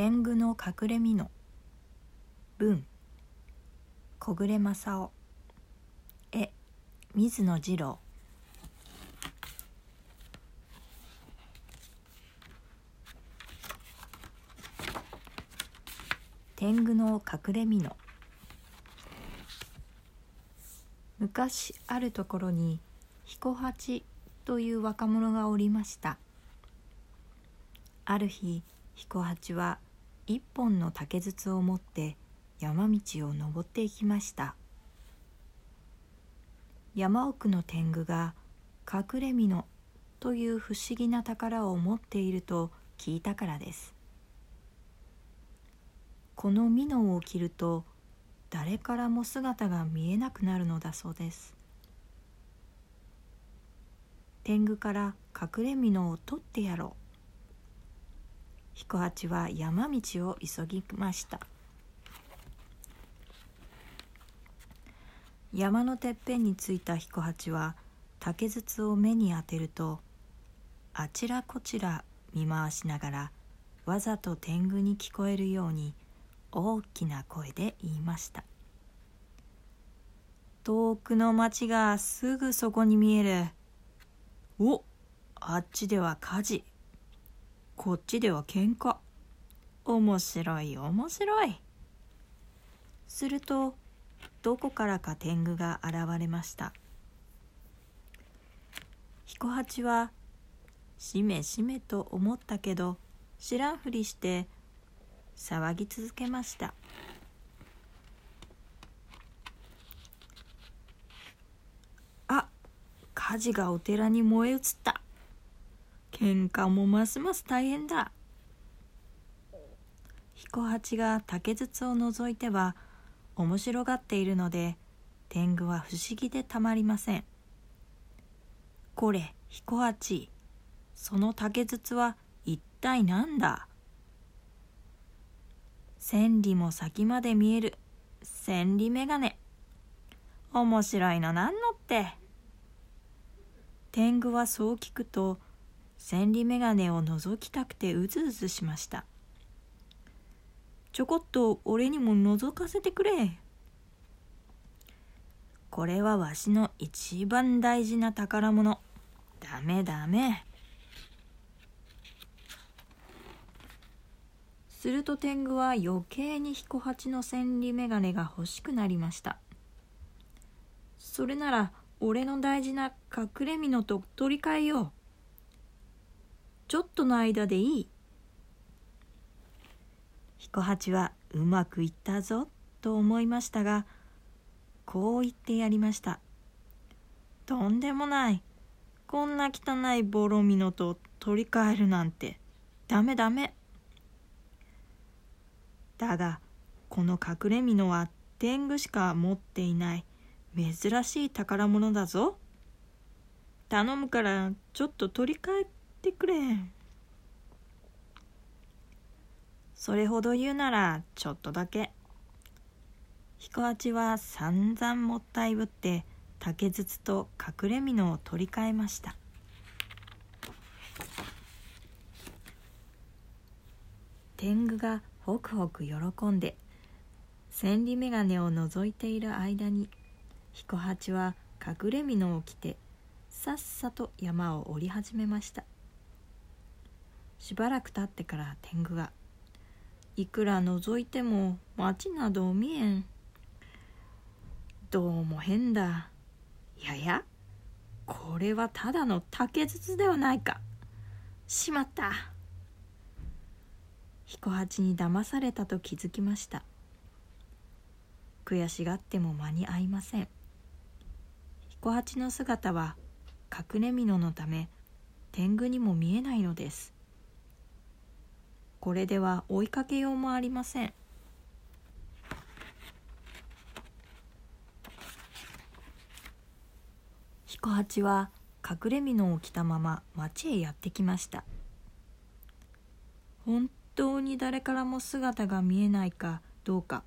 天狗の隠れ蓑。文。小暮正夫絵。水野二郎。天狗の隠れ蓑。昔あるところに彦八という若者がおりました。ある日彦八は一本の竹筒を持って山道を登っていきました。山奥の天狗が隠れ蓑という不思議な宝を持っていると聞いたからです。この蓑を着ると誰からも姿が見えなくなるのだそうです。天狗から隠れ蓑を取ってやろう。彦八は山道を急ぎました。山のてっぺんに着いた彦八は竹筒を目に当てるとあちらこちら見回しながらわざと天狗に聞こえるように大きな声で言いました。遠くの町がすぐそこに見える。おあっちでは火事。こっちでは喧嘩。面白い面白い。するとどこからか天狗が現れました。彦八はしめしめと思ったけど知らんふりして騒ぎ続けました。あ火事がお寺に燃え移った。喧嘩もますます大変だ。彦八が竹筒を除いては面白がっているので天狗は不思議でたまりません。これ彦八その竹筒は一体何だ？千里も先まで見える千里眼鏡。面白いのなんのって。天狗はそう聞くと千里眼鏡を覗きたくてうずうずしました。ちょこっと俺にも覗かせてくれ。これはわしの一番大事な宝物。ダメダメ。すると天狗は余計に彦八の千里眼鏡が欲しくなりました。それなら俺の大事な隠れ蓑と取り替えよう。ちょっとの間でいい。彦八はうまくいったぞと思いましたがこう言ってやりました。とんでもない。こんな汚いボロミノと取り替えるなんて。ダメダメ。だがこの隠れ蓑は天狗しか持っていない。珍しい宝物だぞ。頼むからちょっと取り替えてくれそれほど言うならちょっとだけ。彦八は散々もったいぶって竹筒と隠れ蓑を取り替えました。天狗がホクホク喜んで千里眼鏡を覗いている間に彦八は隠れ蓑を着てさっさと山を降り始めました。しばらく経ってから天狗が「いくら覗いても町など見えん」「どうも変だ」「ややこれはただの竹筒ではないか」「しまった」彦八に騙されたと気づきました悔しがっても間に合いません彦八の姿は隠れ蓑のため天狗にも見えないのですこれでは追いかけようもありません。彦八は隠れ蓑を着たまま町へやってきました。本当に誰からも姿が見えないかどうか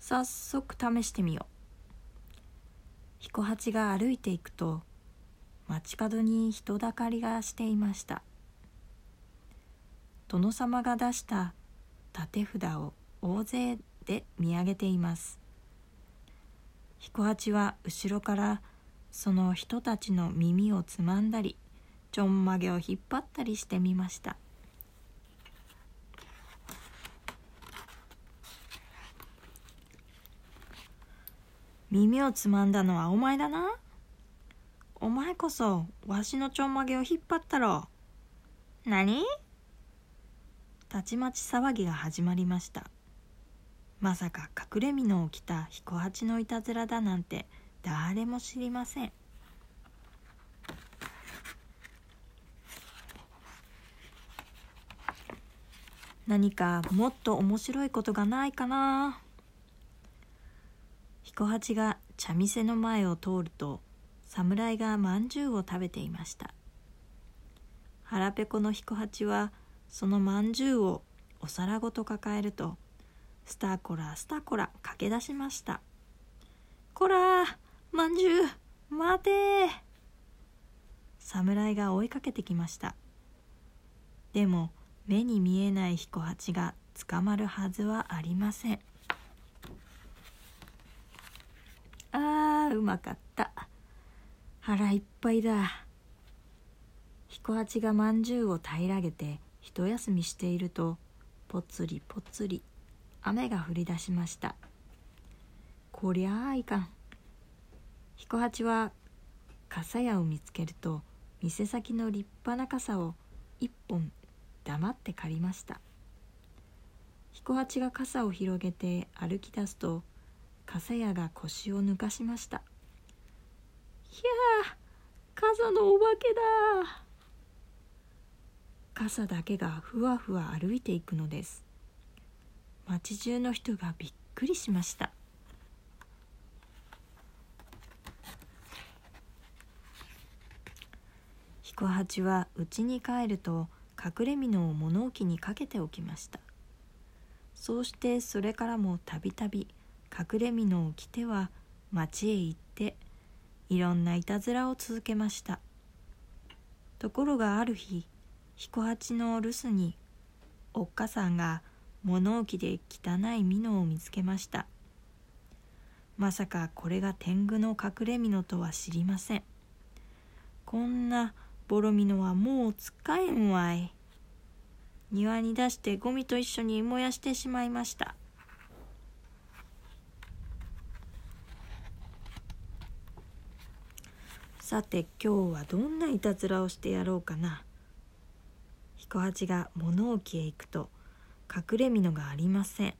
早速試してみよう。彦八が歩いていくと街角に人だかりがしていました。殿様が出した立て札を大勢で見上げています。彦八は後ろからその人たちの耳をつまんだりちょんまげを引っ張ったりしてみました。耳をつまんだのはお前だな。お前こそわしのちょんまげを引っ張ったろ。何？たちまち騒ぎが始まりました。まさか隠れ蓑を着た彦八のいたずらだなんて誰も知りません。何かもっと面白いことがないかな。彦八が茶店の前を通ると侍がまんじゅうを食べていました。腹ペコの彦八はそのまんじゅうをお皿ごと抱えるとスターコラスターコラ駆け出しました。こらまんじゅう待て侍が追いかけてきました。でも目に見えない彦八が捕まるはずはありません。あーうまかった。腹いっぱいだ。彦八がまんじゅうを平らげて一休みしているとぽつりぽつり雨が降り出しました。こりゃあいかん。彦八は傘屋を見つけると店先の立派な傘を一本黙って借りました。彦八が傘を広げて歩き出すと傘屋が腰を抜かしました「ひゃあ傘のお化けだ!」傘だけがふわふわ歩いていくのです。町中の人がびっくりしました。彦八は家に帰ると隠れ蓑を物置にかけておきました。そうしてそれからもたびたび隠れ蓑を着ては町へ行っていろんないたずらを続けました。ところがある日彦八の留守におっかさんが物置で汚い美濃を見つけました。まさかこれが天狗の隠れ蓑とは知りません。こんなボロミノはもう使えんわい。庭に出してゴミと一緒に燃やしてしまいました。さて今日はどんないたずらをしてやろうかな。彦八が物置へ行くと隠れ蓑がありません。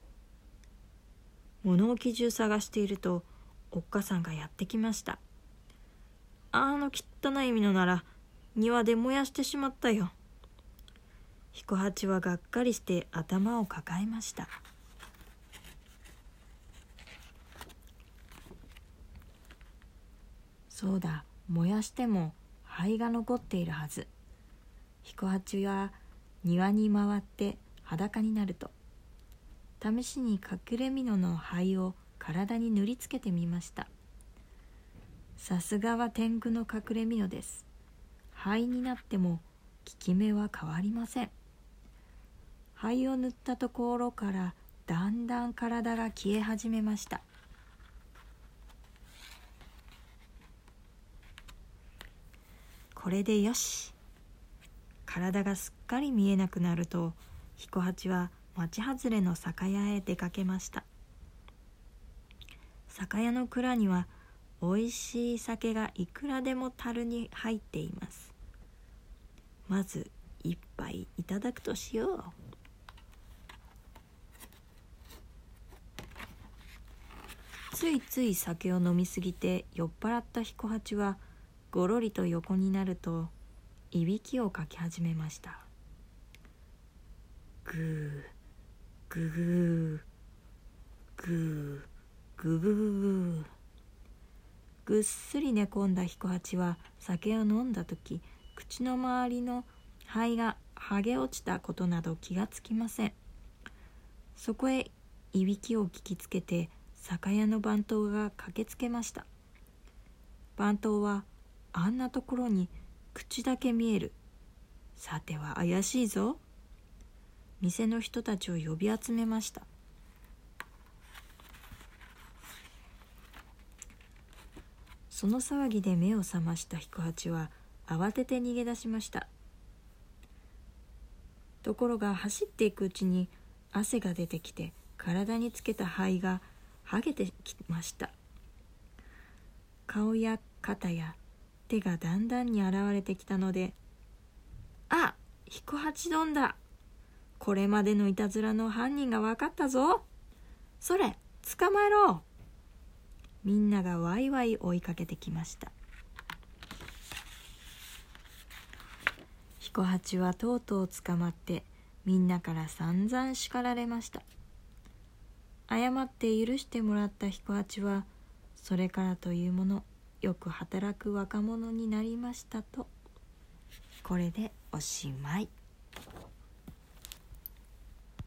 物置中探しているとおっかさんがやってきました。あの汚い蓑なら庭で燃やしてしまったよ。彦八はがっかりして頭を抱えました。そうだ燃やしても灰が残っているはず。彦八は庭に回って裸になると。試しに隠れ蓑の灰を体に塗りつけてみました。さすがは天狗の隠れ蓑です。灰になっても効き目は変わりません。灰を塗ったところからだんだん体が消え始めました。これでよし。体がすっかり見えなくなると彦八は町外れの酒屋へ出かけました。酒屋の蔵にはおいしい酒がいくらでも樽に入っています。まず一杯いただくとしよう。ついつい酒を飲みすぎて酔っ払った彦八はごろりと横になるといびきをかき始めました。ぐーぐぐーぐーぐぐぐぐ。ぐっすり寝込んだ彦八は酒を飲んだ時口の周りの肺が剥げ落ちたことなど気がつきません。そこへいびきを聞きつけて酒屋の番頭が駆けつけました。番頭はあんなところに口だけ見える。さては怪しいぞ。店の人たちを呼び集めました。その騒ぎで目を覚ました彦八は慌てて逃げ出しました。ところが走っていくうちに汗が出てきて体につけた灰がはげてきました。顔や肩や手がだんだんに現れてきたので「あ彦八丼だ。これまでのいたずらの犯人が分かったぞ。それ捕まえろ!」みんながワイワイ追いかけてきました。彦八はとうとう捕まってみんなから散々叱られました。謝って許してもらった彦八はそれからというものよく働く若者になりましたとこれでおしまい。